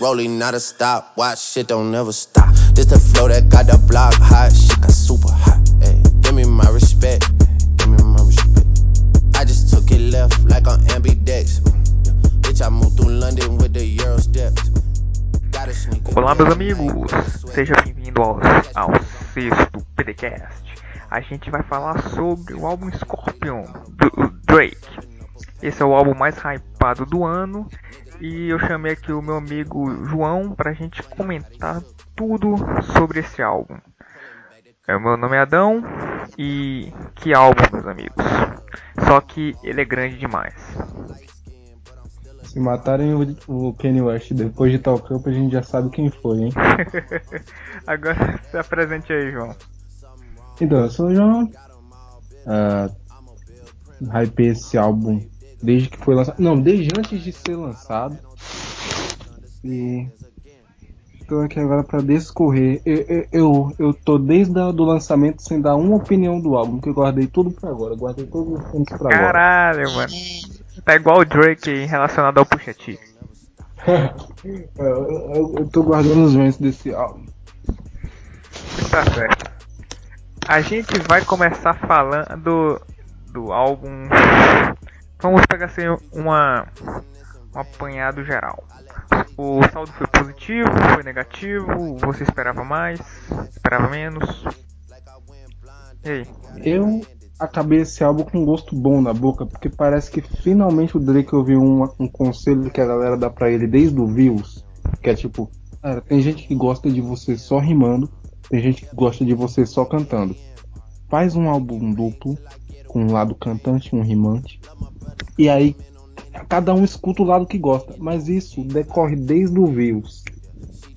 Rolling, not a stop. Watch shit don't never stop. This the flow that got the block hot. Shit got super hot. Hey, give me my respect. Give me my respect. I just took it left like on ambidex. Yeah. Bitch, I moved through London with the Euro steps. Olá, meus amigos, seja bem-vindo ao, ao sexto PDCast. A gente vai falar sobre o álbum Scorpion do Drake. Esse é o álbum mais hypado do ano e eu chamei aqui o meu amigo João para a gente comentar tudo sobre esse álbum. É, o meu nome é Adão e que álbum, meus amigos. Só que ele é grande demais. Se matarem o, o Kanye West depois de tal campo, a gente já sabe quem foi, hein? Agora se apresente aí, João. Então, eu sou o João. Uh, hypei esse álbum desde que foi lançado. Não, desde antes de ser lançado. E estou aqui agora para discorrer. Eu, eu, eu, eu tô desde o lançamento sem dar uma opinião do álbum, que eu guardei tudo para agora. guardei todos os pontos pra Caralho, agora. Caralho, mano. Tá igual o Drake relacionado ao Pusha T. eu, eu, eu tô guardando os ventos desse álbum. Tá certo. A gente vai começar falando do álbum Vamos pegar assim uma, um apanhado geral. O saldo foi positivo, foi negativo, você esperava mais, esperava menos? E aí? Eu acabei esse álbum com um gosto bom na boca, porque parece que finalmente o Drake ouviu um, um conselho que a galera dá pra ele desde o Views, que é tipo, cara, tem gente que gosta de você só rimando, tem gente que gosta de você só cantando. Faz um álbum duplo, com um lado cantante e um rimante, e aí cada um escuta o lado que gosta. Mas isso decorre desde o Views.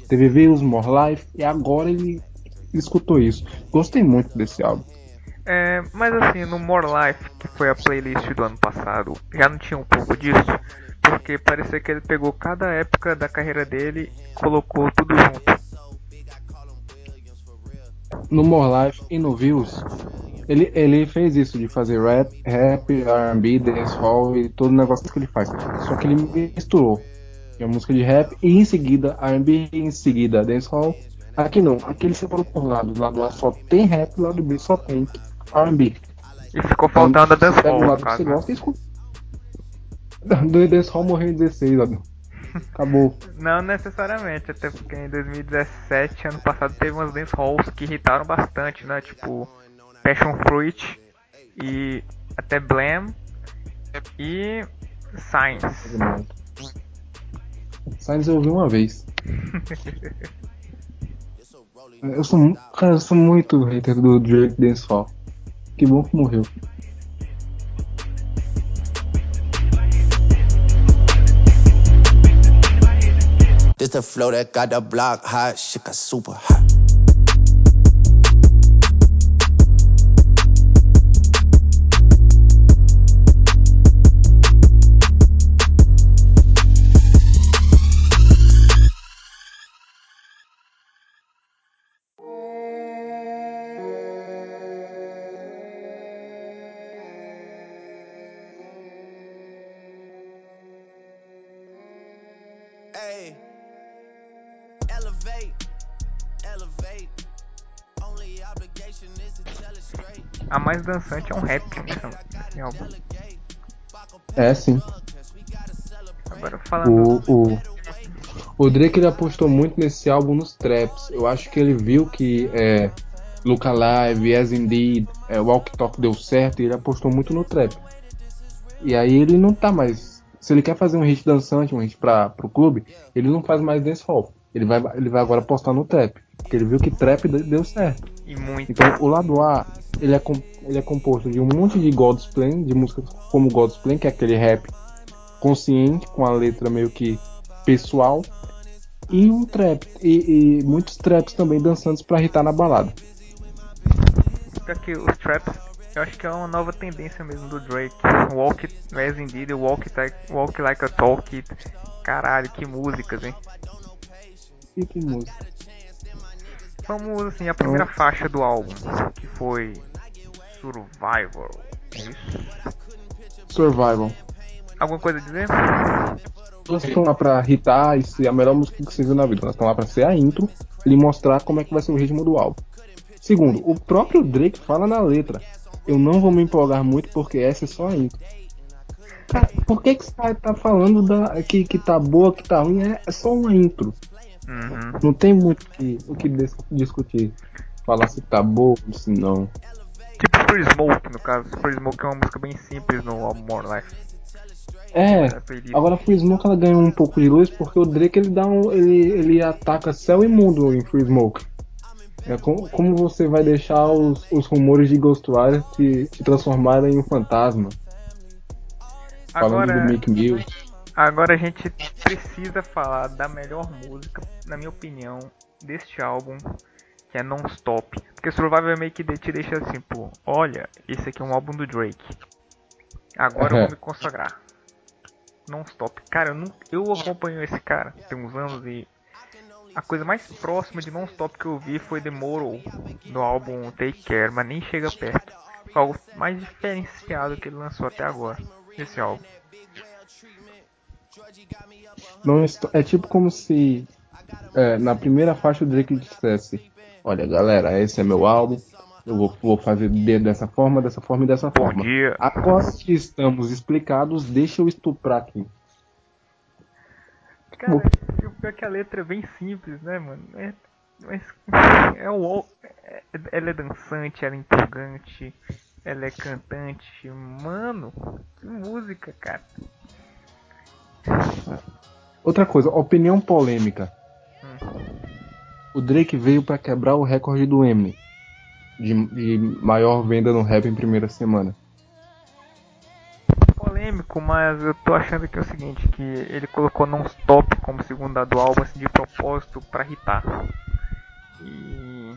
Teve Views, More Life, e agora ele escutou isso. Gostei muito desse álbum. É, mas assim, no More Life, que foi a playlist do ano passado, já não tinha um pouco disso? Porque parecia que ele pegou cada época da carreira dele e colocou tudo junto. No More Life e no Views, ele, ele fez isso de fazer rap, rap, R&B, dancehall e todo o negócio que ele faz. Só que ele misturou. a música de rap e em seguida R&B, em seguida dancehall. Aqui não, aqui ele separou por lado. Lado A só tem rap, lado B só tem R&B. E ficou faltando então, a dancehall. Pega o lado que você gosta e escuta. Do dancehall morreu em 16, Adão. Acabou. Não necessariamente, até porque em 2017, ano passado, teve umas dancehalls que irritaram bastante, né? Tipo, Passion Fruit e até Blam e Science. Science eu ouvi uma vez. eu sou, cara, eu sou muito hater do Drake Dancehall. Que bom que morreu. This the flow that got the block hot, shit got super hot. Mais dançante é um rap, né? É sim. Agora falando. O, o, o Drake ele apostou muito nesse álbum nos traps. Eu acho que ele viu que é, Look Alive, As Indeed, é, Walk Talk deu certo e ele apostou muito no trap. E aí ele não tá mais. Se ele quer fazer um hit dançante, um hit para pro clube, ele não faz mais dancehall. Ele vai, ele vai agora apostar no trap. Porque ele viu que trap deu certo. E muito. Então o lado A, ele é, ele é composto de um monte de God's Plan, de músicas como God's Plan, que é aquele rap consciente, com a letra meio que pessoal, e um trap. E, e muitos traps também dançantes para irritar na balada. Porque os traps, eu acho que é uma nova tendência mesmo do Drake. Walk as indeed, walk, walk like a talk. Caralho, que músicas, hein? E que música? Vamos assim, a primeira faixa do álbum, que foi Survival. É isso? Survival. Alguma coisa a dizer? Elas estão lá pra hitar e ser a melhor música que você viu na vida. Elas estão lá pra ser a intro e lhe mostrar como é que vai ser o ritmo do álbum. Segundo, o próprio Drake fala na letra. Eu não vou me empolgar muito porque essa é só a intro. Cara, por que, que você tá, falando da, que, que tá boa, que tá ruim? É, é só uma intro. Uhum. Não tem muito que, o que dis- discutir. Falar se tá boa ou se não. Tipo Free Smoke, no caso. Free Smoke é uma música bem simples no álbum More Life. É, É, Felipe. agora Free Smoke ela ganhou um pouco de luz porque o Drake ele dá um, ele, ele ataca céu e mundo em Free Smoke. É como, como você vai deixar os, os rumores de Ghostwire te, te transformarem em um fantasma? Falando Agora, do Mick Mill. agora a gente precisa falar da melhor música, na minha opinião, deste álbum, que é Non-Stop. Porque Survivor Make It te deixa assim, pô, olha, esse aqui é um álbum do Drake. Agora eu vou me consagrar. Non-Stop. Cara, eu, não, eu acompanho esse cara tem uns anos e a coisa mais próxima de Non-Stop que eu vi foi The Moral no álbum Take Care, mas nem chega perto. Foi algo mais diferenciado que ele lançou até agora, esse álbum. Não é tipo como se é, na primeira faixa o Drake dissesse: Olha, galera, esse é meu álbum. Eu vou, vou fazer de- dessa forma, dessa forma e dessa Bom forma. dia. Agora que estamos explicados, deixa eu estuprar aqui. Cara, o pior é que a letra é bem simples, né, mano? É, mas é o é, ela é dançante, ela é empolgante, ela é cantante, mano, que música, cara. Outra coisa, opinião polêmica. O Drake veio pra quebrar o recorde do Eminem de, de maior venda no rap em primeira semana. Polêmico, mas eu tô achando que é o seguinte, que ele colocou non-stop como segunda do álbum assim, de propósito pra irritar. E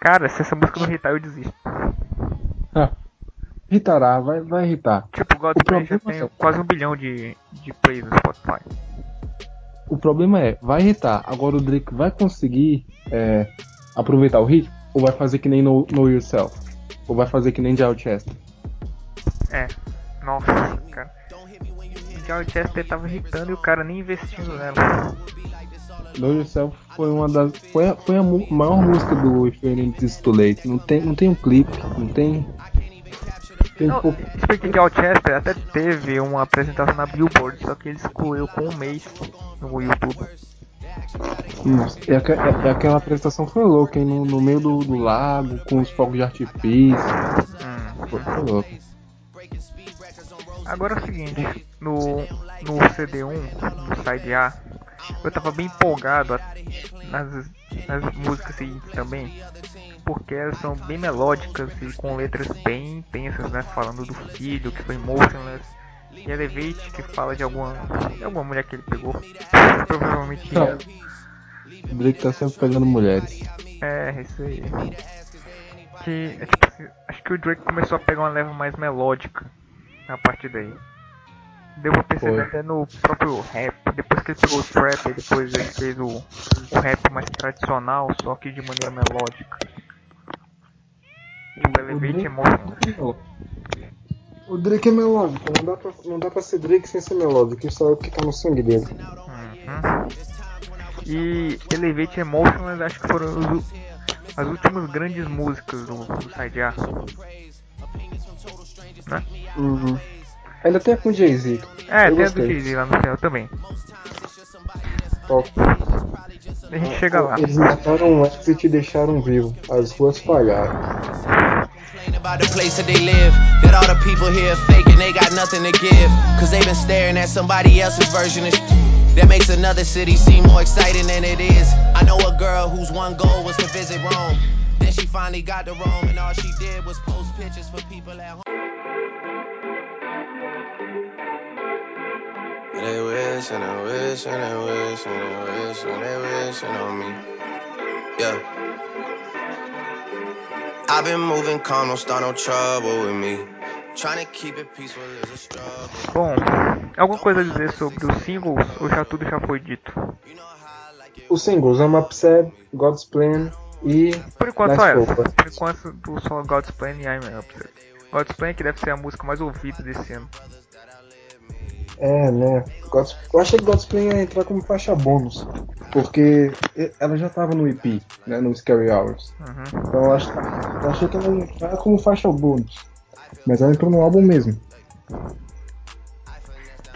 cara, se essa música não irritar, eu desisto. Ah, irritará, vai, vai irritar. Tipo, God's O Plan já problema tem é- quase um bilhão de, de plays no Spotify. O problema é, vai irritar. Agora o Drake vai conseguir é, aproveitar o ritmo? Ou vai fazer que nem Know, know Yourself? Ou vai fazer que nem Jail Chester? É, nossa, cara. George Chester tava irritando e o cara nem investindo nela. Know Yourself foi uma das. Foi a, foi a maior música do If You Ain't This Too Late. Não tem, não tem um clipe, não tem. Não. Speaking George Chester até teve uma apresentação na Billboard, só que ele excluiu com um mês no YouTube. E, e aquela apresentação foi louca, hein? No, no meio do, do lago, com os fogos de artifício. Hum. Foi, foi louco. Agora é o seguinte, no, no CD1, no side A, eu tava bem empolgado nas, nas músicas seguintes também, porque elas são bem melódicas e com letras bem intensas, né? Falando do filho que foi motionless, e Elevate que fala de alguma, de alguma mulher que ele pegou, provavelmente Não. ela. O Drake tá sempre pegando mulheres. É, isso aí. Que é tipo assim, acho que o Drake começou a pegar uma leva mais melódica a partir daí. Deu pra perceber Foi. até no próprio rap. Depois que ele pegou o trap, depois ele fez o, o rap mais tradicional, só que de maneira melódica. Tipo, Elevate Emotion. O Drake é melódico, não dá, pra, não dá pra ser Drake sem ser melódico, isso é o que tá no sangue dele. Uhum. E Elevate Emotion, acho que foram os as últimas grandes músicas do, do Side A. Né? Uhum. Ainda tem a com Jay-Z. É, Eu tem a do gostei. Jay-Z lá no céu também. Ó, A gente chega lá. Eles mataram o Exit e deixaram vivo. As ruas falharam. About the place that they live. That all the people here fake and they got nothing to give. Cause they've been staring at somebody else's version of that makes another city seem more exciting than it is. I know a girl whose one goal was to visit Rome. Then she finally got to Rome and all she did was post pictures for people at home. They wish and they wish and they wish and they wish and they wishing on me. Yeah. I've been moving calm, don't start no trouble with me. Trying to keep it peaceful is a struggle. Bom, alguma coisa a dizer sobre os singles ou já tudo já foi dito? Os singles, I'm Upset, God's Plan e. Por enquanto só essa. Por enquanto do só God's Plan e I'm Upset. God's Plan que deve ser a música mais ouvida desse ano. É, né? Eu achei que Godsplay ia entrar como faixa bônus. Porque ela já tava no EP, né? No Scary Hours. Uhum. Então eu, ach, eu achei que ela ia entrar como faixa bônus. Mas ela entrou no álbum mesmo.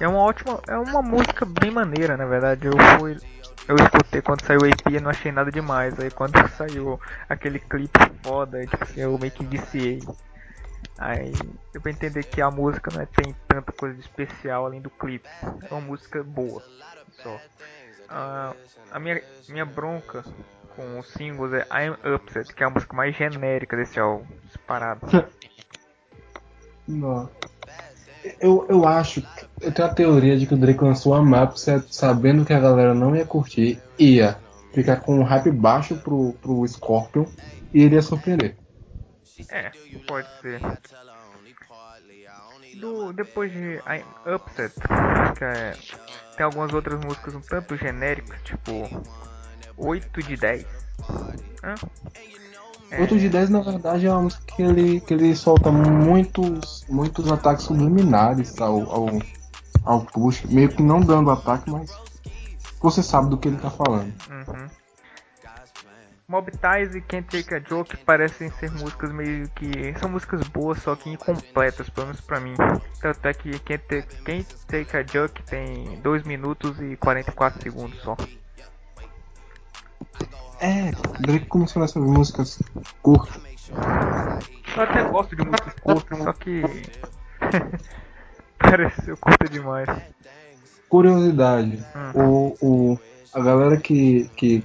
É uma ótima. É uma música bem maneira, na verdade. Eu fui. Eu escutei quando saiu o EP e não achei nada demais. Aí quando saiu aquele clipe foda, tipo assim, eu meio que viciei. Aí deu pra entender que a música não é, tem tanta coisa especial além do clipe. É uma música boa. Só. Uh, a minha, minha bronca com os singles é I'm Upset, que é a música mais genérica desse álbum, disparado. Não. Eu, eu acho, eu tenho a teoria de que o Drake lançou a Upset sabendo que a galera não ia curtir, ia ficar com um hype baixo pro, pro Scorpion e iria surpreender. É, pode ser. Do, depois de I'm Upset, que é, tem algumas outras músicas um tanto genéricas, tipo 8 de 10. Hã? 8 de 10 na verdade é uma música que ele, que ele solta muitos, muitos ataques subliminares ao, ao, ao push, meio que não dando ataque, mas você sabe do que ele tá falando. Uhum. Mob Ties e Can't Take a Joke parecem ser músicas meio que. São músicas boas, só que incompletas, pelo menos pra mim. Tanto é que Can't Take, Can't Take a Joke tem 2 minutos e 44 segundos só. É, Drake começou nessas músicas curtas. Eu até gosto de músicas curtas, só que. Pareceu curta demais. Curiosidade: hum. o, o, a galera que, que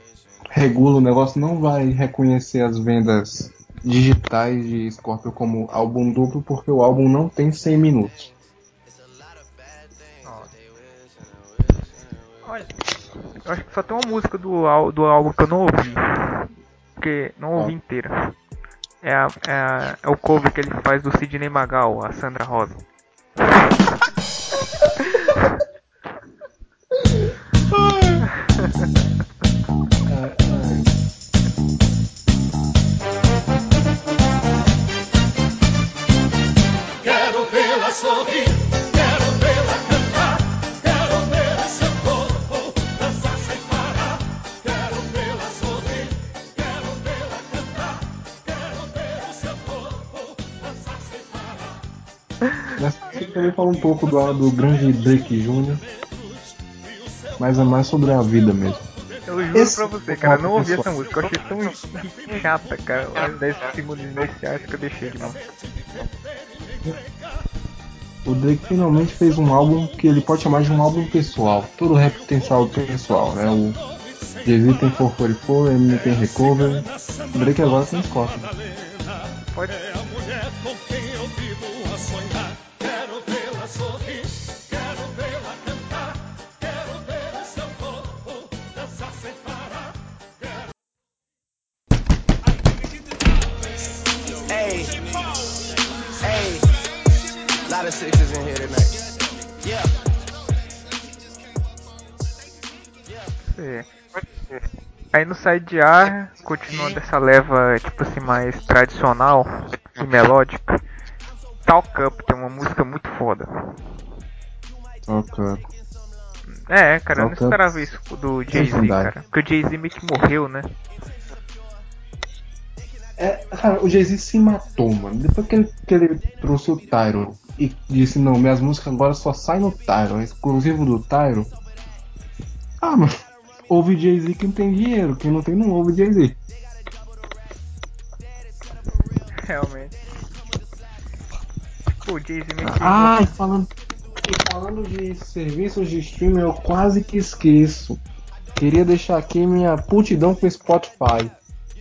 regula o negócio não vai reconhecer as vendas digitais de Scorpio como álbum duplo porque o álbum não tem 100 minutos. Olha, eu acho que só tem uma música do, do álbum que eu não ouvi. Porque não ouvi inteira. É, a, é, a, é o cover que ele faz do Sidney Magal, a Sandra Rosa. também fala um pouco do, do grande Drake Jr. Mas é mais sobre a vida mesmo. Eu juro Esse pra você, cara, eu não ouvi essa música, eu achei tão chata, cara. Os 10 segundos iniciais que eu deixei de mão. O Drake finalmente fez um álbum que ele pode chamar de um álbum pessoal. Todo rap tem seu álbum pessoal, né? O Jay-Z tem 444, Eminem tem Recover. O Drake agora tem Scott. Pode of sixes in here tonight. Yeah. Aí no side A, continuando essa leva tipo assim mais tradicional e melódica, Talk Up tem uma música muito foda. Talk Up. É, cara, Talk eu não esperava isso do Jay-Z, cara. Porque o Jay-Z meio que morreu, né? É, cara, o Jay-Z se matou, mano. Depois que ele, que ele trouxe o Tyro e disse, não, minhas músicas agora só saem no Tyro, é exclusivo do Tyro. Ah, mano, ouve Jay-Z que não tem dinheiro, quem não tem não ouve Jay-Z. Realmente. O Jay-Z me Ah, falando, falando de serviços de streaming, eu quase que esqueço. Queria deixar aqui minha putidão com o Spotify.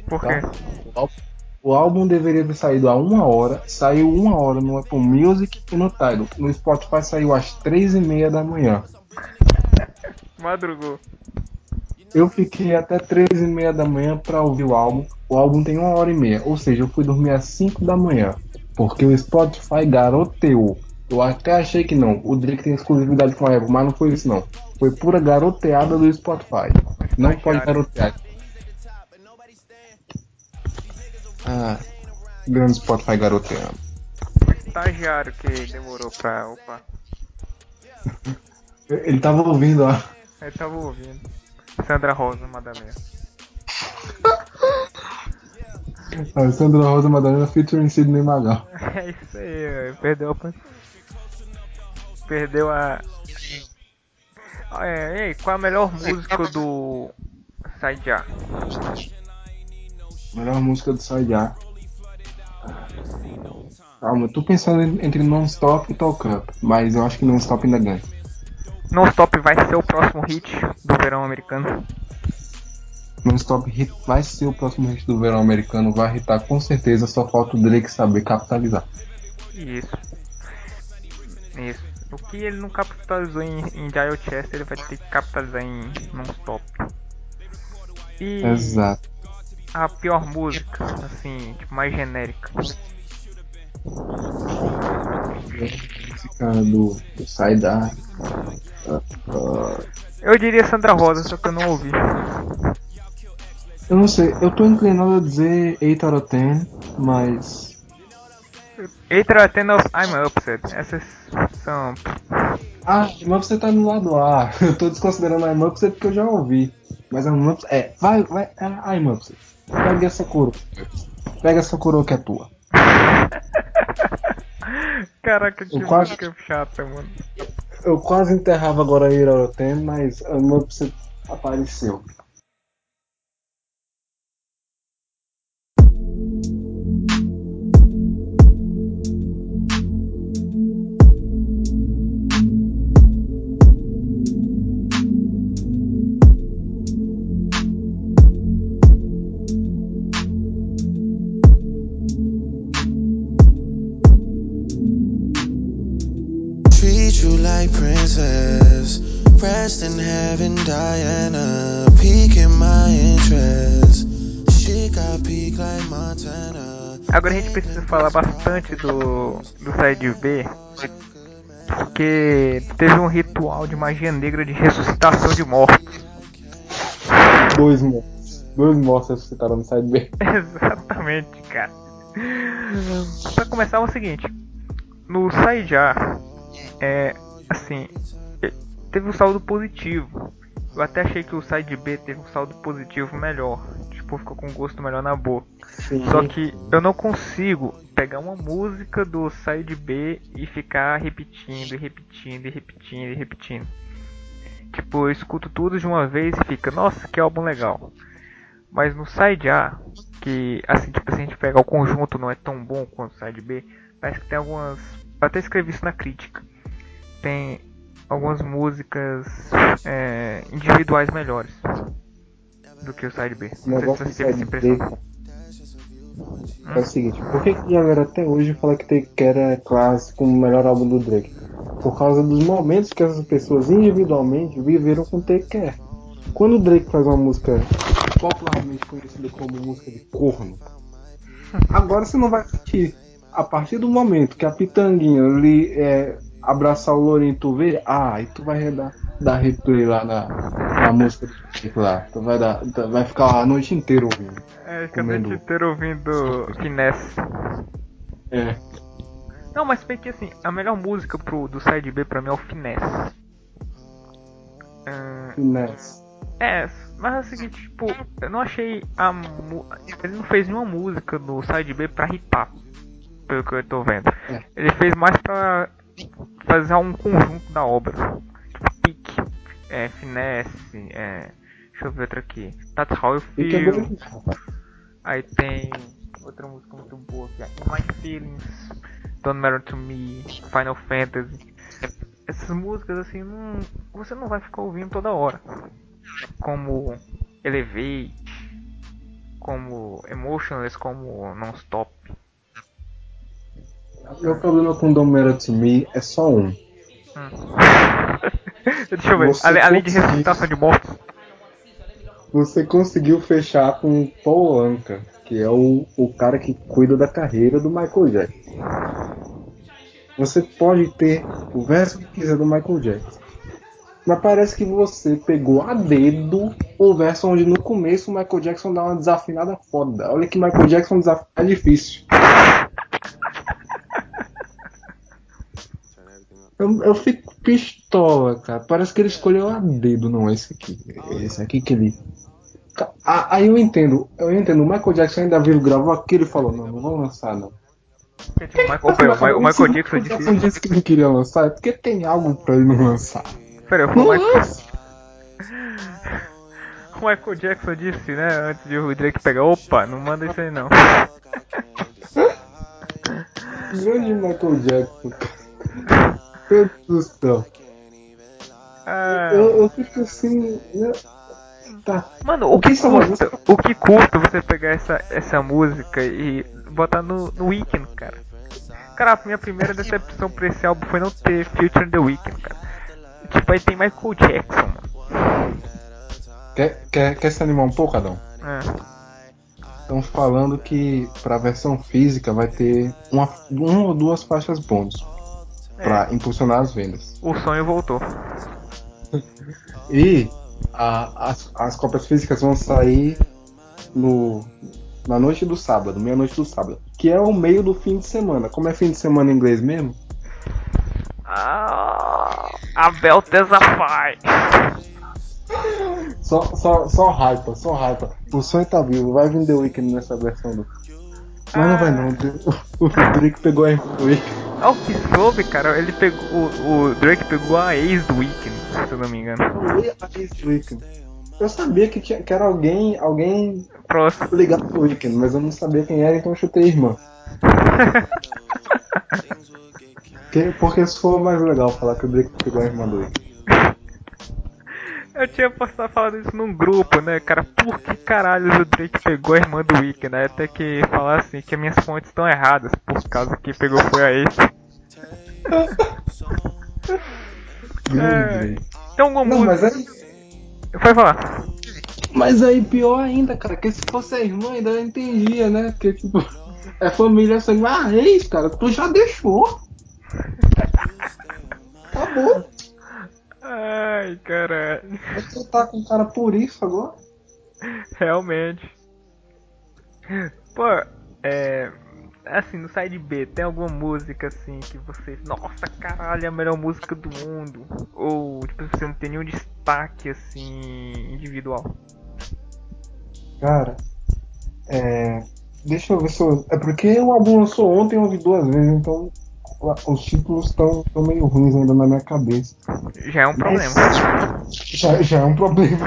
Por quê? Tá? O álbum deveria ter saído a uma hora, saiu uma hora no Apple Music e no Tidal. No Spotify saiu às três e meia da manhã. Madrugou. Eu fiquei até três e meia da manhã para ouvir o álbum. O álbum tem uma hora e meia, ou seja, eu fui dormir às cinco da manhã, porque o Spotify garoteou. Eu até achei que não. O Drake tem exclusividade com a Apple, mas não foi isso não. Foi pura garoteada do Spotify. Não pode garotear. Ah, grande Spotify garoteando. O estagiário que demorou pra. Opa. Ele tava ouvindo, ó. Ele tava ouvindo. Sandra Rosa Madalena. A Sandra Rosa Madalena featuring Sidney Magal. É isso aí, velho. perdeu a. Perdeu a. É, ei, qual a melhor música do Side A? Melhor música do A. Calma, eu tô pensando entre Non-Stop e Talk Up, mas eu acho que Non-Stop ainda ganha. Non-Stop vai ser o próximo hit do verão americano. Non-Stop hit vai ser o próximo hit do verão americano, vai hitar com certeza, só falta o Drake saber capitalizar. Isso. Isso. O que ele não capitalizou em, em Dial Chest, ele vai ter que capitalizar em Non-Stop. E Exato. A pior música, assim, tipo, mais genérica. Música do, do. Eu diria Sandra Rosa, só que eu não ouvi. Eu não sei, eu tô inclinado a dizer 8 out of 10, mas. Entra até nos I'm Upset. Essas são. Ah, I'm Upset tá no lado A. Eu tô desconsiderando I'm Upset porque eu já ouvi. Mas I'm Upset. É, vai, vai, é I'm Upset. Pega essa coroa. Pega essa coroa que é tua. Caraca, que Eu quase- música chata, mano. Eu quase enterrava agora 8 out of 10, mas I'm Upset apareceu. Princess. Rest in heaven, Diana. Peak in my interest. She got peak like Montana. Agora a gente precisa falar bastante do, do Side B. Porque teve um ritual de magia negra de ressuscitação de mortos. Dois mortos. Dois mortos ressuscitaram no Side B. Exatamente, cara. Pra começar é o seguinte, no Side A, é assim, é, teve um saldo positivo. Eu até achei que o Side B teve um saldo positivo melhor. Tipo, ficou com gosto melhor na boca. Só que eu não consigo pegar uma música do Side B e ficar repetindo, e repetindo, e repetindo, e repetindo. Tipo, eu escuto tudo de uma vez e fica, nossa, que álbum legal. Mas no Side A, que assim, tipo, se a gente pegar o conjunto não é tão bom quanto o Side B, parece que tem algumas. Eu até escrevi isso na crítica. Tem algumas músicas é, individuais melhores do que o Side B. O Não sei se você teve essa é o seguinte, por que, que a galera até hoje fala que tem que era clássico como o melhor álbum do Drake? Por causa dos momentos que essas pessoas individualmente viveram com Take Care. Quando o Drake faz uma música popularmente conhecida como música de corno, agora você não vai sentir. A partir do momento que a pitanguinha ali é, abraçar o e tu vê, ah, aí tu vai dar, dar replay lá na, na música lá. Tu vai, dar, vai ficar a noite inteira ouvindo. É, fica a noite inteira ouvindo Finesse. É. Não, mas bem que assim, a melhor música pro, do Side B pra mim é o Finesse. Ah, Finesse. É, mas é o seguinte, tipo, eu não achei a Ele não fez nenhuma música no Side B pra hitar, pelo que eu tô vendo. É. Ele fez mais pra fazer um conjunto da obra. Tipo, Pique, é, Finesse, é. Deixa eu ver outra aqui. That's How You Feel. Aí tem outra música muito boa que é In My Feelings, Don't Matter to Me, Final Fantasy. Essas músicas assim, não, você não vai ficar ouvindo toda hora. Como Elevate, como Emotionless, como Non-Stop. Meu problema com Don't Matter to Me é só um. Deixa eu ver, Você ale- além de ressuscitação de mortos. Você conseguiu fechar com o Paul Anka, que é o, o cara que cuida da carreira do Michael Jackson. Você pode ter o verso que quiser do Michael Jackson. Mas parece que você pegou a dedo o verso onde no começo o Michael Jackson dá uma desafinada foda. Olha que Michael Jackson desafinar é difícil. Eu, eu fico pistola, cara. Parece que ele escolheu a dedo, não, esse aqui. Esse aqui que ele. Ah, aí eu entendo, eu entendo. O Michael Jackson ainda viu, gravou aquilo e falou: Não, não vou lançar, não. Porque, o Michael, pera, o, o Michael Jackson disse, disse que não queria lançar, é porque tem algo pra ele não lançar. Pera, o Michael... o Michael Jackson disse, né, antes de o Drake pegar, opa, não manda isso aí não. Grande Michael Jackson. Deus do céu. Ah, Eu, eu fico assim. né? Tá. Mano, o que uma custa? O que custa você pegar essa, essa música e botar no, no Weekend, cara? Cara, a minha primeira decepção pra esse álbum foi não ter Future The Weekend, cara. Tipo, aí tem Michael Jackson, mano. Quer, quer, quer se animar um pouco, Adão? É. Estão falando que pra versão física vai ter uma, uma ou duas faixas bônus pra impulsionar as vendas. O sonho voltou. E a- as, as cópias físicas vão sair no, na noite do sábado, meia-noite do sábado, que é o meio do fim de semana. Como é fim de semana em inglês mesmo? Ah, Abel Tesafai. Só, só, só hypa, só hypa. O sonho tá vivo, vai vir The Weeknd nessa versão do. Mas não vai não, o Drake pegou a Weeknd. Ao que soube, cara, ele pegou. O, o Drake pegou a ex do Weekend, se eu não me engano. a ex do Weeknd. Eu sabia que, tinha, que era alguém, alguém Próximo. ligado ao Weeknd, mas eu não sabia quem era, então eu chutei irmã. Que- porque se for mais legal falar que o Drake pegou a irmã do Weeknd. Eu tinha postado falando isso num grupo, né, cara? Por que caralho o Drake pegou a irmã do Weekend? Né? Até que falar assim que as minhas fontes estão erradas, por causa que pegou foi a ex. É. Tem alguma Não, mas aí, Vai falar. mas aí pior ainda, cara, que se fosse a irmã ainda eu entendia, né? Porque tipo, é família assim, ah, ex, cara, tu já deixou. Acabou. Ai, caralho. Você tá com cara por isso agora? Realmente. Pô, é. Assim, no side B, tem alguma música assim que vocês. Nossa, caralho, é a melhor música do mundo? Ou, tipo, você não tem nenhum destaque assim. individual? Cara, é. Deixa eu ver se eu. É porque o álbum lançou ontem eu ouvi duas vezes, então os títulos estão meio ruins ainda na minha cabeça. Já é um problema. Já, já é um problema.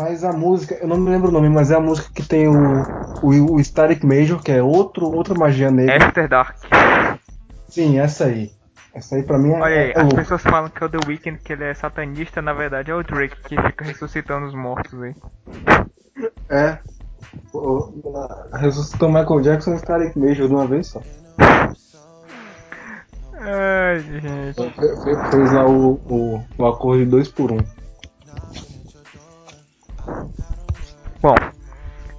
Mas a música, eu não me lembro o nome, mas é a música que tem o, o, o Static Major, que é outro, outra magia negra. After Dark. Sim, essa aí. Essa aí pra mim é. Olha aí, é as louco. pessoas falam que é o The Weeknd, que ele é satanista, na verdade é o Drake que fica ressuscitando os mortos aí. É. O- Ressuscitou Michael Jackson e Static Major de uma vez só. Ai, gente. Fe- fe- Fez lá o, o, o acordo de dois por um. Bom,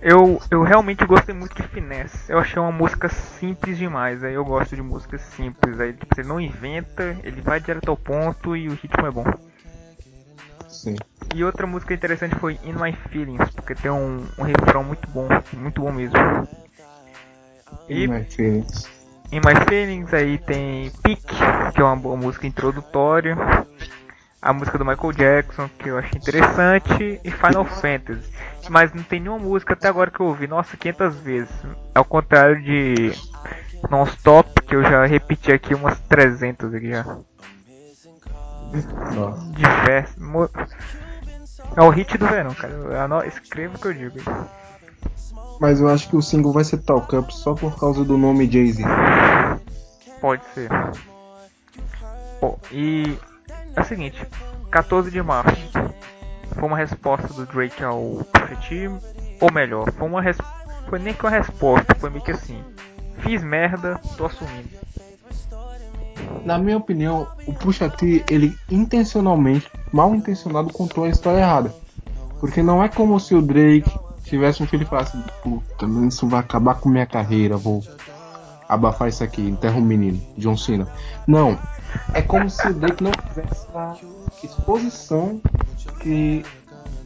eu, eu realmente gostei muito de Finesse. Eu achei uma música simples demais. Aí eu gosto de músicas simples. Aí tipo, ele não inventa, ele vai direto ao ponto e o ritmo é bom. Sim. E outra música interessante foi In My Feelings, porque tem um, um refrão muito bom, muito bom mesmo. E My feelings. In My Feelings aí tem Peak, que é uma boa música introdutória. A música do Michael Jackson, que eu achei interessante. E Final Fantasy. Mas não tem nenhuma música até agora que eu ouvi, nossa, 500 vezes. Ao contrário de Non-Stop, que eu já repeti aqui umas 300 aqui já. Diversos. É o hit do verão, cara. Escrevo o que eu digo. Mas eu acho que o single vai ser Talk Up só por causa do nome Jay-Z. Pode ser. Bom, e é o seguinte, 14 de março foi uma resposta do Drake ao Pusha ou melhor, foi uma res... foi nem que uma resposta, foi meio que assim, fiz merda, tô assumindo. Na minha opinião, o Pusha T, ele intencionalmente, mal intencionado, contou a história errada. Porque não é como se o Drake tivesse um filho e falasse, puta, isso vai acabar com minha carreira, vou abafar isso aqui, enterra o menino, John Cena. Não. É como se o Drake não tivesse a exposição que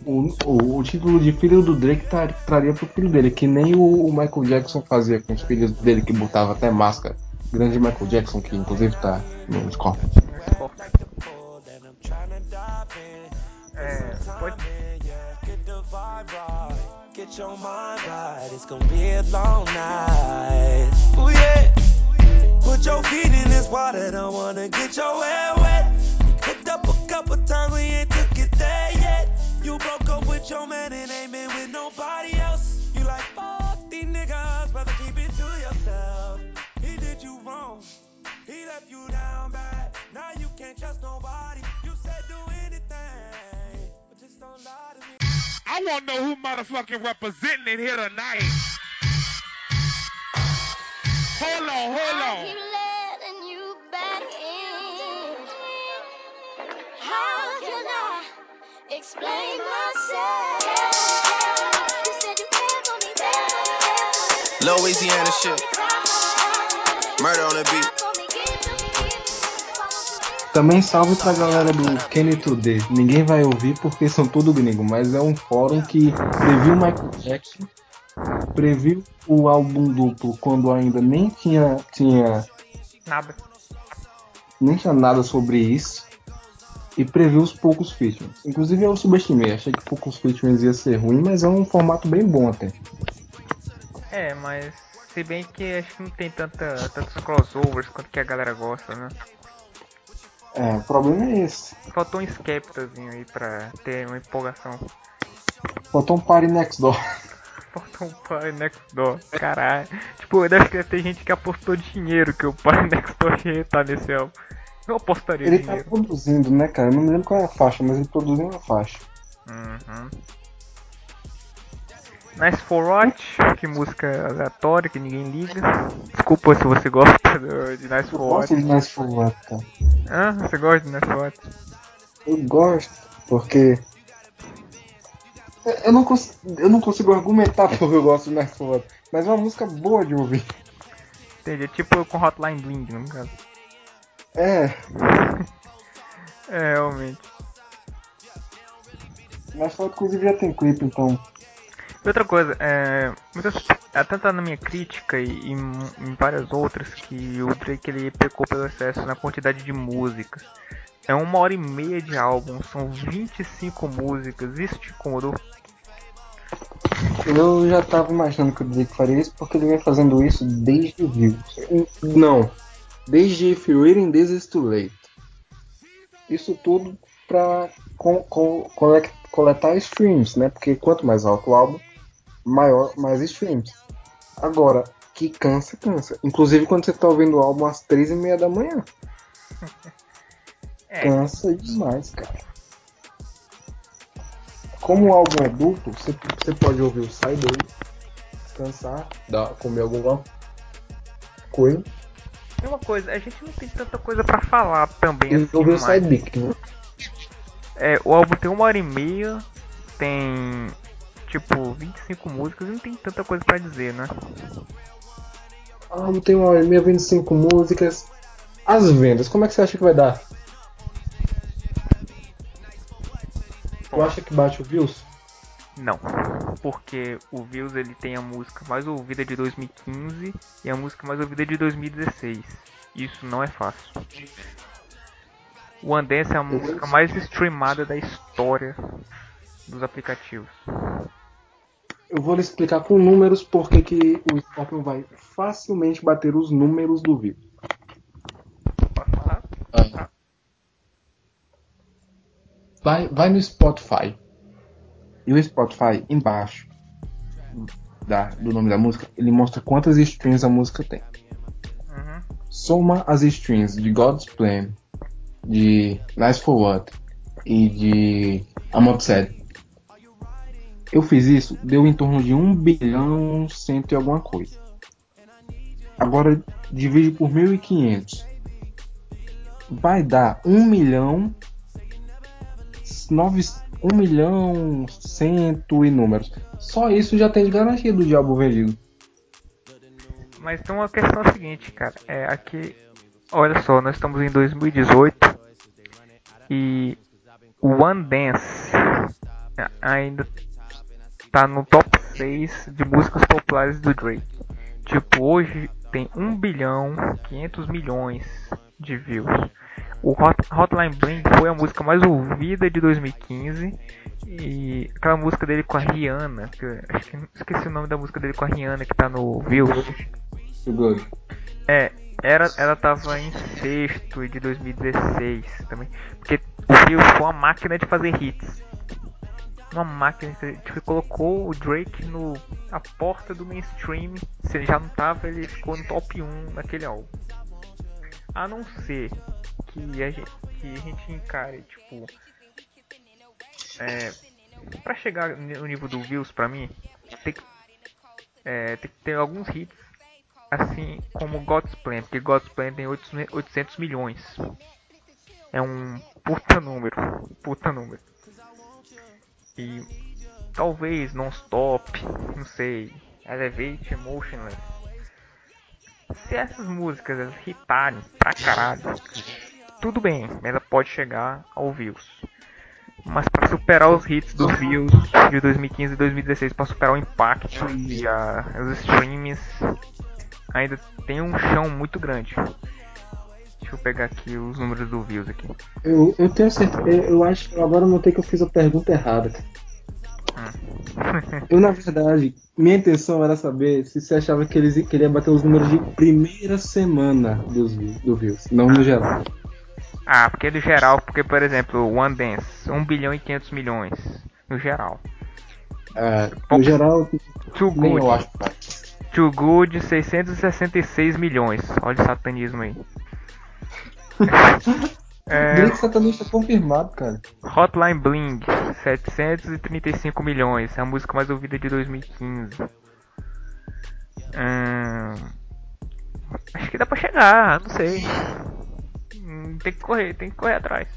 o, o, o título de filho do Drake tra- traria pro filho dele, que nem o, o Michael Jackson fazia com os filhos dele, que botava até máscara grande Michael Jackson, que inclusive tá no Scorpion. É, pode... Get your mind right, it's gonna be a long night. Ooh yeah. Put your feet in this water, don't wanna get your hair wet. Hooked up a couple times, we ain't took it there yet. You broke up with your man and ain't been with nobody else. You like fuck these niggas, rather keep it to yourself. He did you wrong, he left you down bad. Now you can't trust nobody. You said do anything, but just don't lie to me. I want to know who motherfucking representing it here tonight. Hold on, hold I on. keep letting you back in. How can I explain myself? You said you cared for me, cared for me, cared for me. Louisiana shit. Murder on the beat. Também salve pra galera do Kenny Today. Ninguém vai ouvir porque são tudo gringo, mas é um fórum que previu Michael Jackson, previu o álbum duplo quando ainda nem tinha, tinha Nada. nem tinha nada sobre isso e previu os poucos features. Inclusive eu subestimei, achei que poucos features ia ser ruim, mas é um formato bem bom até. É, mas se bem que acho que não tem tanta, tantos crossovers quanto que a galera gosta, né? É, o problema é esse. Faltou um Skeptazinho aí pra ter uma empolgação. Faltou um Party Next Door. Faltou um Party Next Door, caralho. Tipo, que tem gente que apostou dinheiro que o Party Next Door ia estar nesse álbum. Eu apostaria Ele tá dinheiro. produzindo, né, cara? Eu não me lembro qual é a faixa, mas ele produziu uma faixa. Uhum. Nice for What, que música aleatória que ninguém liga. Desculpa se você gosta de Nice Eu for What. gosto de Nice for What, cara. Ah, você gosta de Nice for What? Eu gosto, porque. Eu não, cons... eu não consigo argumentar porque eu gosto de Nice for What, mas é uma música boa de ouvir. Entendi, é tipo com Hotline Bling, no caso. É, É, realmente. Nice for What inclusive já tem clipe, então. E outra coisa, é, muitas, é, tanto na minha crítica e em, em várias outras que o Drake ele pecou pelo excesso na quantidade de músicas. É uma hora e meia de álbum, são 25 músicas, isso te incomodou? Eu já tava imaginando que o Drake faria isso porque ele vem fazendo isso desde Views. Não, desde If You Waiting This Is Too Late. Isso tudo pra co- co- coletar streams, né? Porque quanto mais alto o álbum, maior, mais streams. Agora, que cansa, cansa. Inclusive quando você tá ouvindo o álbum às três e meia da manhã. É, Cansa demais, cara. Como o álbum é duplo, você, você pode ouvir o side 2, descansar, dar, comer alguma coisa, tem uma coisa, a gente não tem tanta coisa pra falar também e assim, ouvir o mas- side B. que- É, o álbum tem uma hora e meia, tem tipo 25 músicas e não tem tanta coisa pra dizer, né? O álbum tem uma hora e meia, 25 músicas. As vendas, como é que você acha que vai dar? Tu acha que bate o views? Não, porque o Views ele tem a música mais ouvida de 2015 e a música mais ouvida de 2016. Isso não é fácil. O One Dance é a música mais streamada da história dos aplicativos. Eu vou lhe explicar com números porque que o Scorpion vai facilmente bater os números do. Pode falar? Vai, vai no Spotify. E o Spotify, embaixo da, do nome da música, ele mostra quantas streams a música tem. Uhum. Soma as streams de God's Plan, de Nice for What e de I'm Upset. Eu fiz isso, deu em torno de 1 bilhão cento e alguma coisa. Agora divide por 1.500. Vai dar 1 milhão 9, 1 milhão cento e números. Só isso já tem de garantia do diabo vendido. Mas tem uma questão seguinte, cara. É aqui. Olha só, nós estamos em 2018 e o One Dance ainda tá no top 6 de músicas populares do Drake. Tipo, hoje tem 1 bilhão 500 milhões de views. O Hot, Hotline Bling foi a música mais ouvida de 2015 e aquela música dele com a Rihanna, que eu, acho que esqueci o nome da música dele com a Rihanna que tá no Views. Good. É, era, ela tava em sexto de 2016 também. Porque o Views foi uma máquina de fazer hits. Uma máquina de tipo, colocou o Drake no a porta do mainstream. Se ele já não tava, ele ficou no top 1 naquele álbum. A não ser que a gente, que a gente encare, tipo. É, pra chegar no nível do Views pra mim, tem que, é, tem que ter alguns hits assim como God's Plan, porque God's Plan tem 800 milhões. É um puta número, puta número. E talvez Non-Stop, não sei, Elevate, Emotionless. Se essas músicas elas hitarem pra caralho, tudo bem, ela pode chegar ao views. Mas para superar os hits dos views de 2015 e 2016, para superar o impacto e a, os streams, ainda tem um chão muito grande. Deixa eu pegar aqui os números do views aqui. Eu, eu tenho certeza. Eu, acho que agora eu notei que eu fiz a pergunta errada. Eu, na verdade, minha intenção era saber se você achava que eles queria bater os números de primeira semana dos, do Views, não no geral. Ah, porque do geral, porque por exemplo, One Dance, 1 bilhão e 500 milhões. No geral. É, no geral, Too Good. eu acho. Too Good, 666 milhões. Olha o satanismo aí. É, Drake Satanista confirmado, cara. Hotline Bling, 735 milhões. É a música mais ouvida de 2015. Hum, acho que dá pra chegar, não sei. Hum, Tem que correr, tem que correr atrás.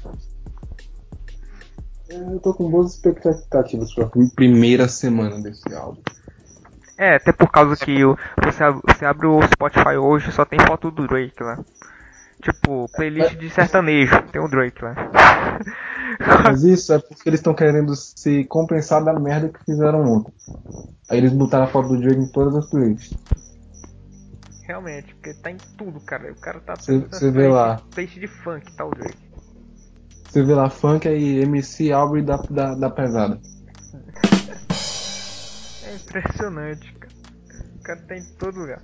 Eu tô com boas expectativas pra primeira semana desse álbum. É, até por causa que você, você abre o Spotify hoje só tem foto do Drake lá. Tipo, playlist de sertanejo, tem o Drake lá. Mas isso é porque eles estão querendo se compensar da merda que fizeram ontem. Aí eles botaram a foto do Drake em todas as playlists. Realmente, porque tá em tudo, cara. O cara tá Cê- nessa cê vê lá. playlist de funk, tá o Drake. Você vê lá funk aí MC Aubrey da, da, da pesada. É impressionante, cara. O cara tá em todo lugar.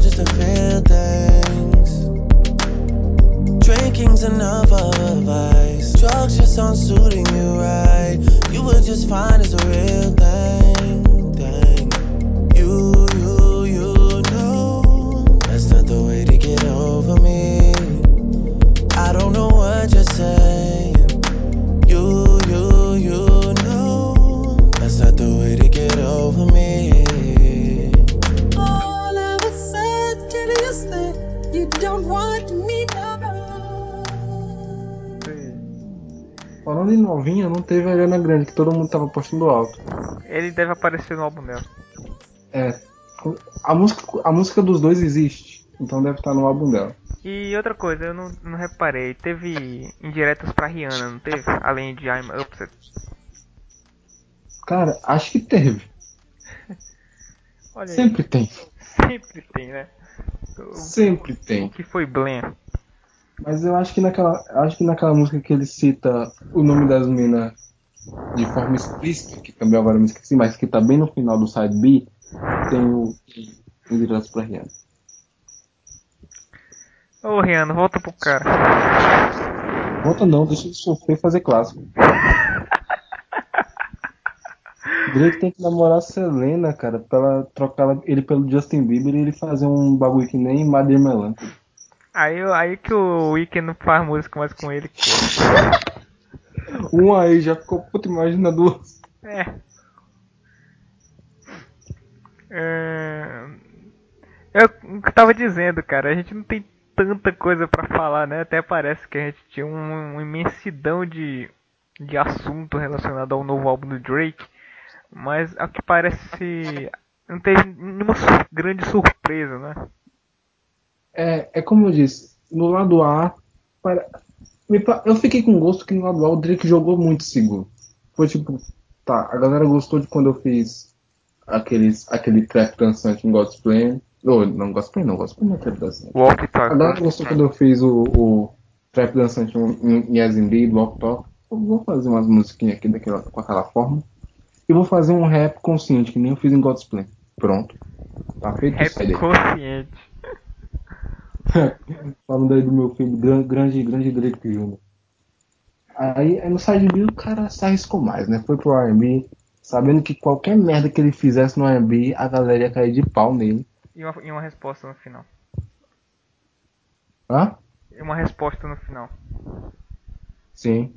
Just to feel things. Drinking's enough of a vice. Drugs just aren't suiting you right. You were just fine as a real thing. Novinha, não teve a Ariana Grande, que todo mundo tava postando alto. Ele deve aparecer no álbum dela. É. A música, a música dos dois existe, então deve estar no álbum dela. E outra coisa, eu não, não reparei, teve indiretas pra Rihanna, não teve? Além de I'm Upset. Cara, acho que teve. Sempre tem. sempre tem, né? O, Sempre o tem. que foi Blen? Mas eu acho que naquela, acho que naquela música que ele cita o nome das minas de forma explícita, que também agora eu me esqueci, mas que tá bem no final do side B, tem o o direto pra Rihanna. Ô Rihanna, volta pro cara. Volta não, deixa ele sofrer e fazer clássico. Drake tem que namorar a Selena, cara, pra ela trocar ele pelo Justin Bieber e ele fazer um bagulho que nem Mother Melancholy. Aí, aí que o Weekend não faz música mais com ele. Um aí já ficou puto, imagina duas. É. É, Eu tava dizendo, cara, a gente não tem tanta coisa pra falar, né? Até parece que a gente tinha um- uma imensidão de, de assunto relacionado ao novo álbum do Drake, mas ao que parece não teve nenhuma grande surpresa, né? É, é como eu disse, no lado A, para- eu fiquei com gosto que no atual o Drake jogou muito seguro. Foi tipo, tá, a galera gostou de quando eu fiz aqueles, aquele trap dançante em God's Plan. Não, não God's Plan não, God's Plan não é trap dançante. Walk A Talk. galera gostou quando eu fiz o, o trap dançante em Indeed, Walk Talk. Eu vou fazer umas musiquinhas aqui daquela, com aquela forma. E vou fazer um rap consciente, que nem eu fiz em God's Plan. Pronto. Tá feito Rap consciente. Falando aí do meu filho, gran- grande, grande Drake Jr. Aí, aí no side B o cara se arriscou mais, né? Foi pro R&B, sabendo que qualquer merda que ele fizesse no R&B, a galera ia cair de pau nele. E uma, e uma resposta no final. Hã? E uma resposta no final. Sim.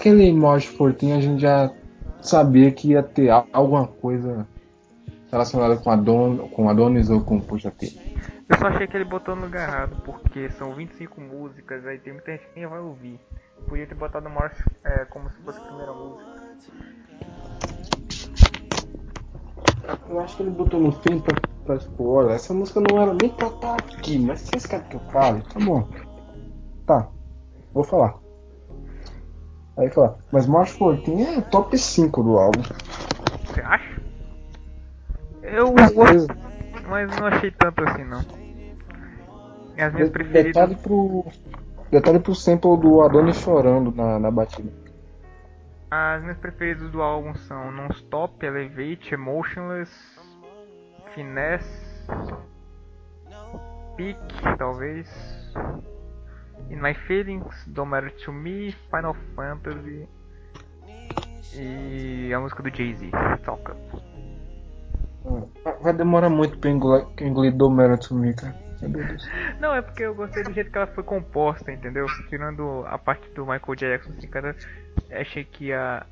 Aquele mod fortinho a gente já sabia que ia ter al- alguma coisa relacionada com Adon, com Adonis ou com Pusha T. Eu só achei que ele botou no lugar errado, porque são 25 músicas, aí tem muita gente que nem vai ouvir. Podia ter botado o Morris é, como se fosse a primeira música. Eu acho que ele botou no fim pra, pra tipo, olha, essa música não era nem pra estar aqui, mas vocês querem que eu fale? Tá bom. Tá, vou falar. Aí fala, mas March 14 é top 5 do álbum. Você acha? Eu gosto, mas não achei tanto assim não. E as minhas De- preferidas. Detalhe pro. Detalhe pro sample do Adonis chorando na, na batida. As minhas preferidas do álbum são Non-Stop, Elevate, Emotionless, Finesse, Peak, talvez, In My Feelings, Don't Matter To Me, Final Fantasy e a música do Jay-Z, Talk Up. Vai- demorar muito pra engolir, engolir Do Matter to Me, cara. Não, é porque eu gostei do jeito que ela foi composta, entendeu? Tirando a parte do Michael Jackson, assim, cara, achei que a,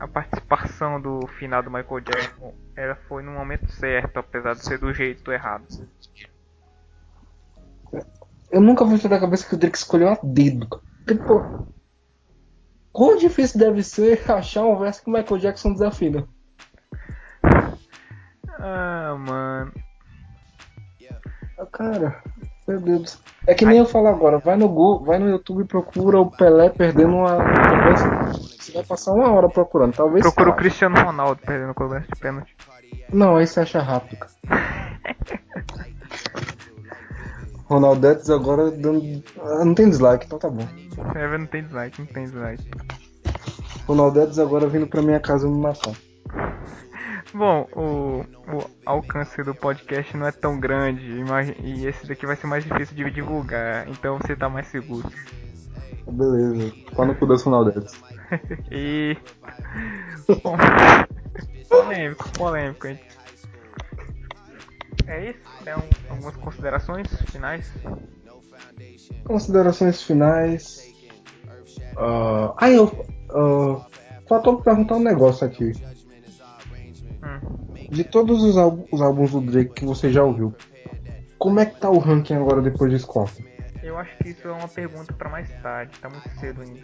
a participação do final do Michael Jackson ela foi no momento certo, apesar de ser do jeito errado. Eu nunca vou tirar da cabeça que o Drake escolheu a dedo. Porque, pô. Quão difícil deve ser achar um verso que o Michael Jackson desafina? Ah, mano. Ah, Cara, meu Deus. É que nem eu falo agora, vai no Google, vai no YouTube e procura o Pelé perdendo uma. Você vai passar uma hora procurando, talvez. Procura o. Cristiano Ronaldo perdendo cobrança de pênalti. Não, aí você acha rápido, Ronaldetes agora dando. Ah, não tem dislike, então tá bom. É, não tem dislike, não tem dislike. Ronaldetes agora vindo pra minha casa me matar. Bom, o, o alcance do podcast não é tão grande e esse daqui vai ser mais difícil de divulgar, então você tá mais seguro. Beleza, pau no cu das Ronaldetes. E. Bom, polêmico, polêmico, hein? É isso? Tem um- algumas considerações finais? Considerações finais. Ah, ah, eu. ah, faltou perguntar um negócio aqui. Hum. De todos os, os álbuns do Drake que você já ouviu, como é que tá o ranking agora depois de Scorpion? Eu acho que isso é uma pergunta pra mais tarde, tá muito cedo ainda.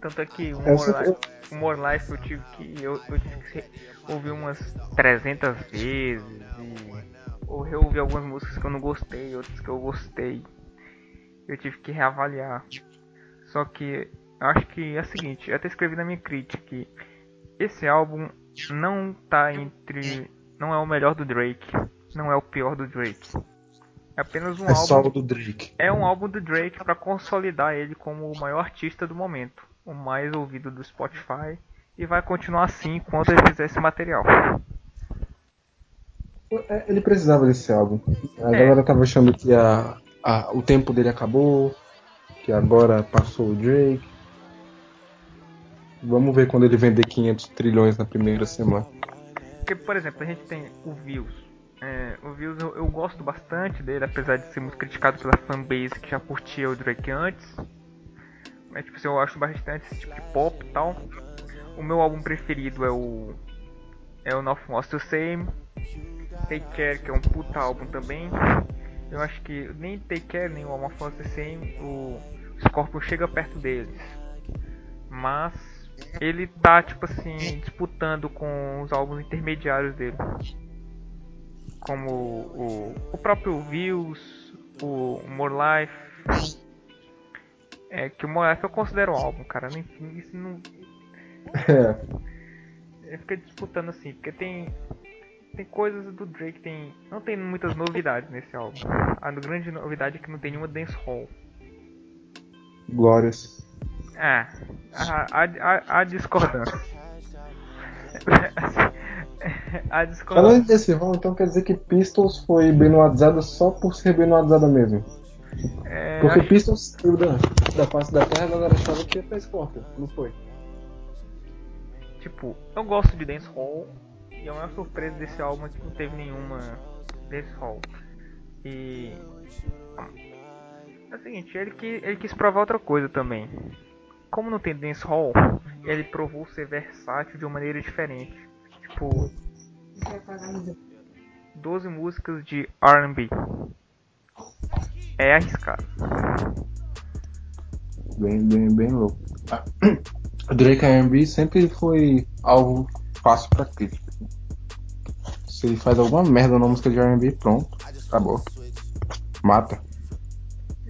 Tanto é que o More, Essa- Life, o More Life eu tive que. Eu, eu tive que ouvir umas 300 vezes e. Ou reouvir algumas músicas que eu não gostei, outras que eu gostei. Eu tive que reavaliar. Só que eu acho que é o seguinte, eu até escrevi na minha crítica que esse álbum não tá entre. não é o melhor do Drake, não é o pior do Drake. É apenas um É álbum do Drake. é um álbum do Drake para consolidar ele como o maior artista do momento, o mais ouvido do Spotify, e vai continuar assim enquanto ele fizer esse material. É, Ele precisava desse álbum. A É. galera tava achando que a, a- o tempo dele acabou, que agora passou o Drake. Vamos ver quando ele vender 500 trilhões na primeira semana. Porque, por exemplo, a gente tem o Views. É, o Views eu, eu gosto bastante dele, apesar de ser muito criticado pela fanbase que já curtia o Drake antes. Mas tipo assim, eu acho bastante esse tipo de pop e tal. O meu álbum preferido é o. É o Nothing Was the Same. Take Care, que é um puta álbum também. Eu acho que nem Take Care, nem o Nothing Was the Same, o Scorpion chega perto deles. Mas ele tá, tipo assim, disputando com os álbuns intermediários dele. Como o, o próprio Views, o More Life. É que o More Life eu considero um álbum, cara. Enfim, isso não. É. Ele fica disputando assim, porque tem. Tem coisas do Drake, tem. Não tem muitas novidades nesse álbum. A grande novidade é que não tem nenhuma dancehall. Glórias. É, a, a, a, a discordância. a discordância. Falando desse rol, então quer dizer que Pistols foi benoadizada só por ser benoadizada mesmo. É, Porque acho- Pistols saiu da, da face da terra, a galera achava que ia pra Scorpion. Não foi. Tipo, eu gosto de dancehall e a maior surpresa desse álbum é que não teve nenhuma dancehall. E é o seguinte, ele, que, ele quis provar outra coisa também. Como não tem dancehall, ele provou ser versátil de uma maneira diferente. Tipo, 12 músicas de R&B. É arriscado. Bem, bem, bem louco. O Drake R&B sempre foi algo fácil pra crítica. Se ele faz alguma merda na música de R&B, pronto, acabou. Mata.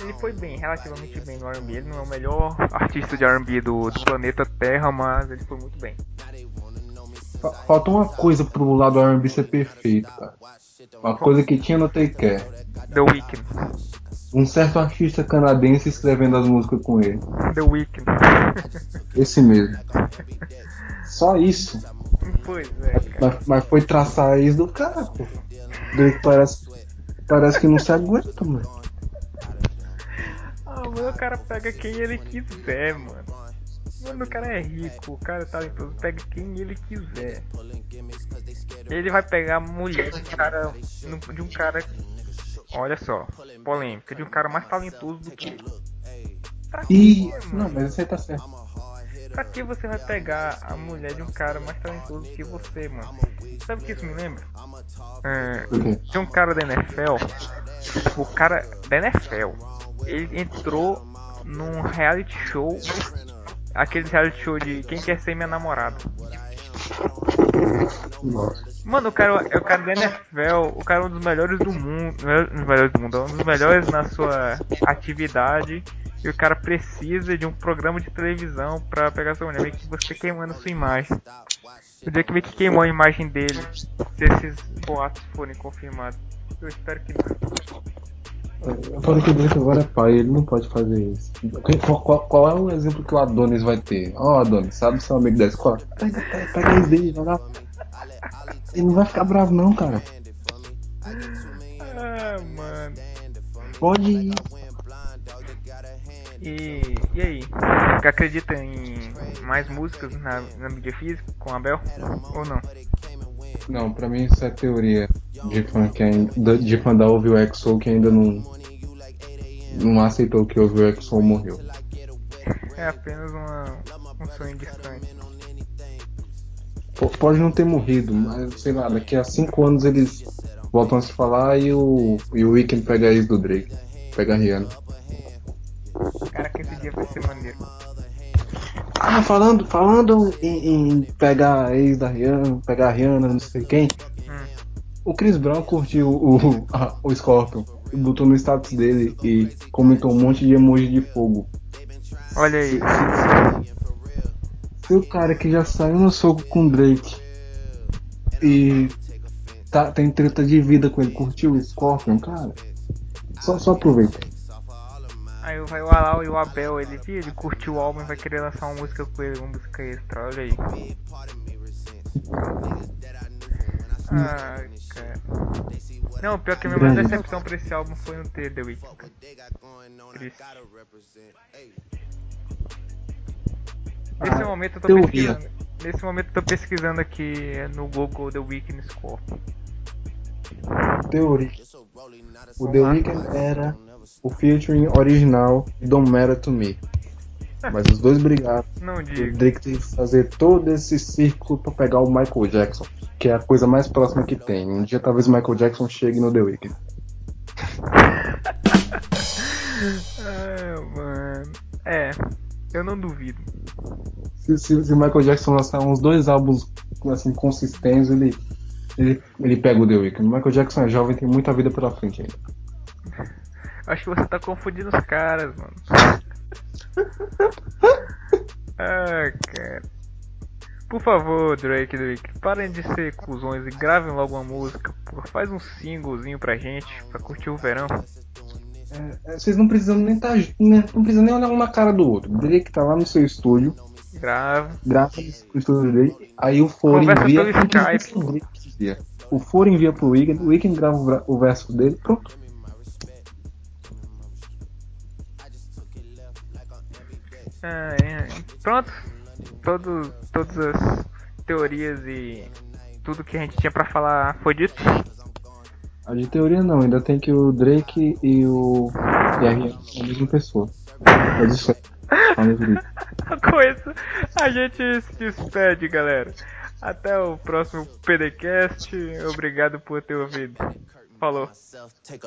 Ele foi bem, relativamente bem no R&B. Ele não é o melhor artista de R&B do, do planeta Terra, mas ele foi muito bem. Fa- Falta uma coisa pro lado do R&B ser perfeito, cara. Uma coisa que tinha no Take Care. The Weeknd. Um certo artista canadense escrevendo as músicas com ele. The Weeknd. Esse mesmo. Só isso. pois é. Mas, mas foi traçar a ex do cara, pô. Parece, parece que não se aguenta, mano. Ah, mano, o cara pega quem ele quiser, mano. Mano, o cara é rico, o cara tá talentoso, pega quem ele quiser. Ele vai pegar a mulher de um cara. De um cara. Olha só, polêmica, de um cara mais talentoso do que. Pra E. quê, Não, mano? mas aí tá certo. Pra que você vai pegar a mulher de um cara mais talentoso que você, mano? Sabe o que isso me lembra? É, tem um cara da NFL, o cara da NFL, ele entrou num reality show, aquele reality show de quem quer ser minha namorada. Mano, o cara é o cara da NFL, o cara é um dos melhores do mundo, um dos melhores do mundo, é um dos melhores na sua atividade. E o cara precisa de um programa de televisão pra pegar sua mulher, meio que você queimando sua imagem. O dia que meio que queimou a imagem dele, se esses boatos forem confirmados. Eu espero que não. Eu falei que o Drake agora é pai, ele não pode fazer isso. Qual, qual- qual é o exemplo que o Adonis vai ter? Ó, Adonis, sabe seu amigo da escola? Pega, pega, pega dele, vai lá. Ele não vai ficar bravo, não, cara. Ah, mano. Pode ir. E, e aí? Você acredita em mais músicas na, na mídia física com a Bel? Ou não? Não, pra mim isso é teoria de fã que ainda, de fã da Ouve o Exo que ainda não, não aceitou que Ouve o Exo morreu. É apenas uma, um sonho distante. Pode não ter morrido, mas sei lá, daqui a cinco anos eles voltam a se falar e o, e o Weekend pega a ex do Drake. Pega a Rihanna. Cara, que esse dia vai ser maneiro. Ah, falando, falando em, em pegar a ex da Rihanna, pegar a Rihanna, não sei quem. Hum. O Chris Brown curtiu o, a- o Scorpion, botou no status dele e comentou um monte de emoji de fogo. Olha aí. O cara que já saiu no soco com o Drake e tá, tem treta de vida com ele, curtiu o Scorpion, cara, só, só aproveita. Aí vai o Alau e o Abel, ele ele curtiu o álbum e vai querer lançar uma música com ele, uma música extra, olha aí. Ai, cara. Não, pior que a minha maior decepção pra esse álbum foi ter The Weeknd. Triste. Nesse Ah, momento eu tô teoria. pesquisando. Nesse momento eu tô pesquisando aqui no Google The Weeknd Scorpion. Teoria. O The. Weeknd era o featuring original de Don't Matter to Me. Mas os dois brigaram. Não O digo. Drake teve que fazer todo esse círculo pra pegar o Michael Jackson, que é a coisa mais próxima que tem. Um dia talvez o Michael Jackson chegue no The Weeknd. Ah, mano. É, eu não duvido. Se, se- se o Michael Jackson lançar uns dois álbuns assim consistentes, ele, ele, ele pega o The Weeknd. Michael Jackson é jovem, tem muita vida pela frente ainda. Acho que você tá confundindo os caras, mano. ah, cara. Por favor, Drake, Drake, parem de ser cuzões e gravem logo uma música. Pô, faz um singlezinho pra gente, pra curtir o verão. É, vocês não precisam nem tá, né, não precisam nem olhar um na cara do outro. O Drake tá lá no seu estúdio, Grava. grava no estúdio dele, aí o Foro envia. o Foro envia pro Weekend, o Weekend grava o verso dele, pronto. Ah, é. Pronto. Todo, todas as teorias e tudo que a gente tinha pra falar foi dito. A de teoria não, ainda tem que o Drake e o R são a mesma pessoa. É. Fala direito. Com isso, a gente se despede, galera. Até o próximo PDCast. Obrigado por ter ouvido. Falou. Take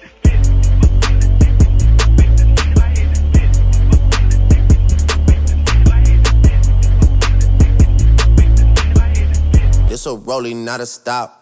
This a rolling, not a stop.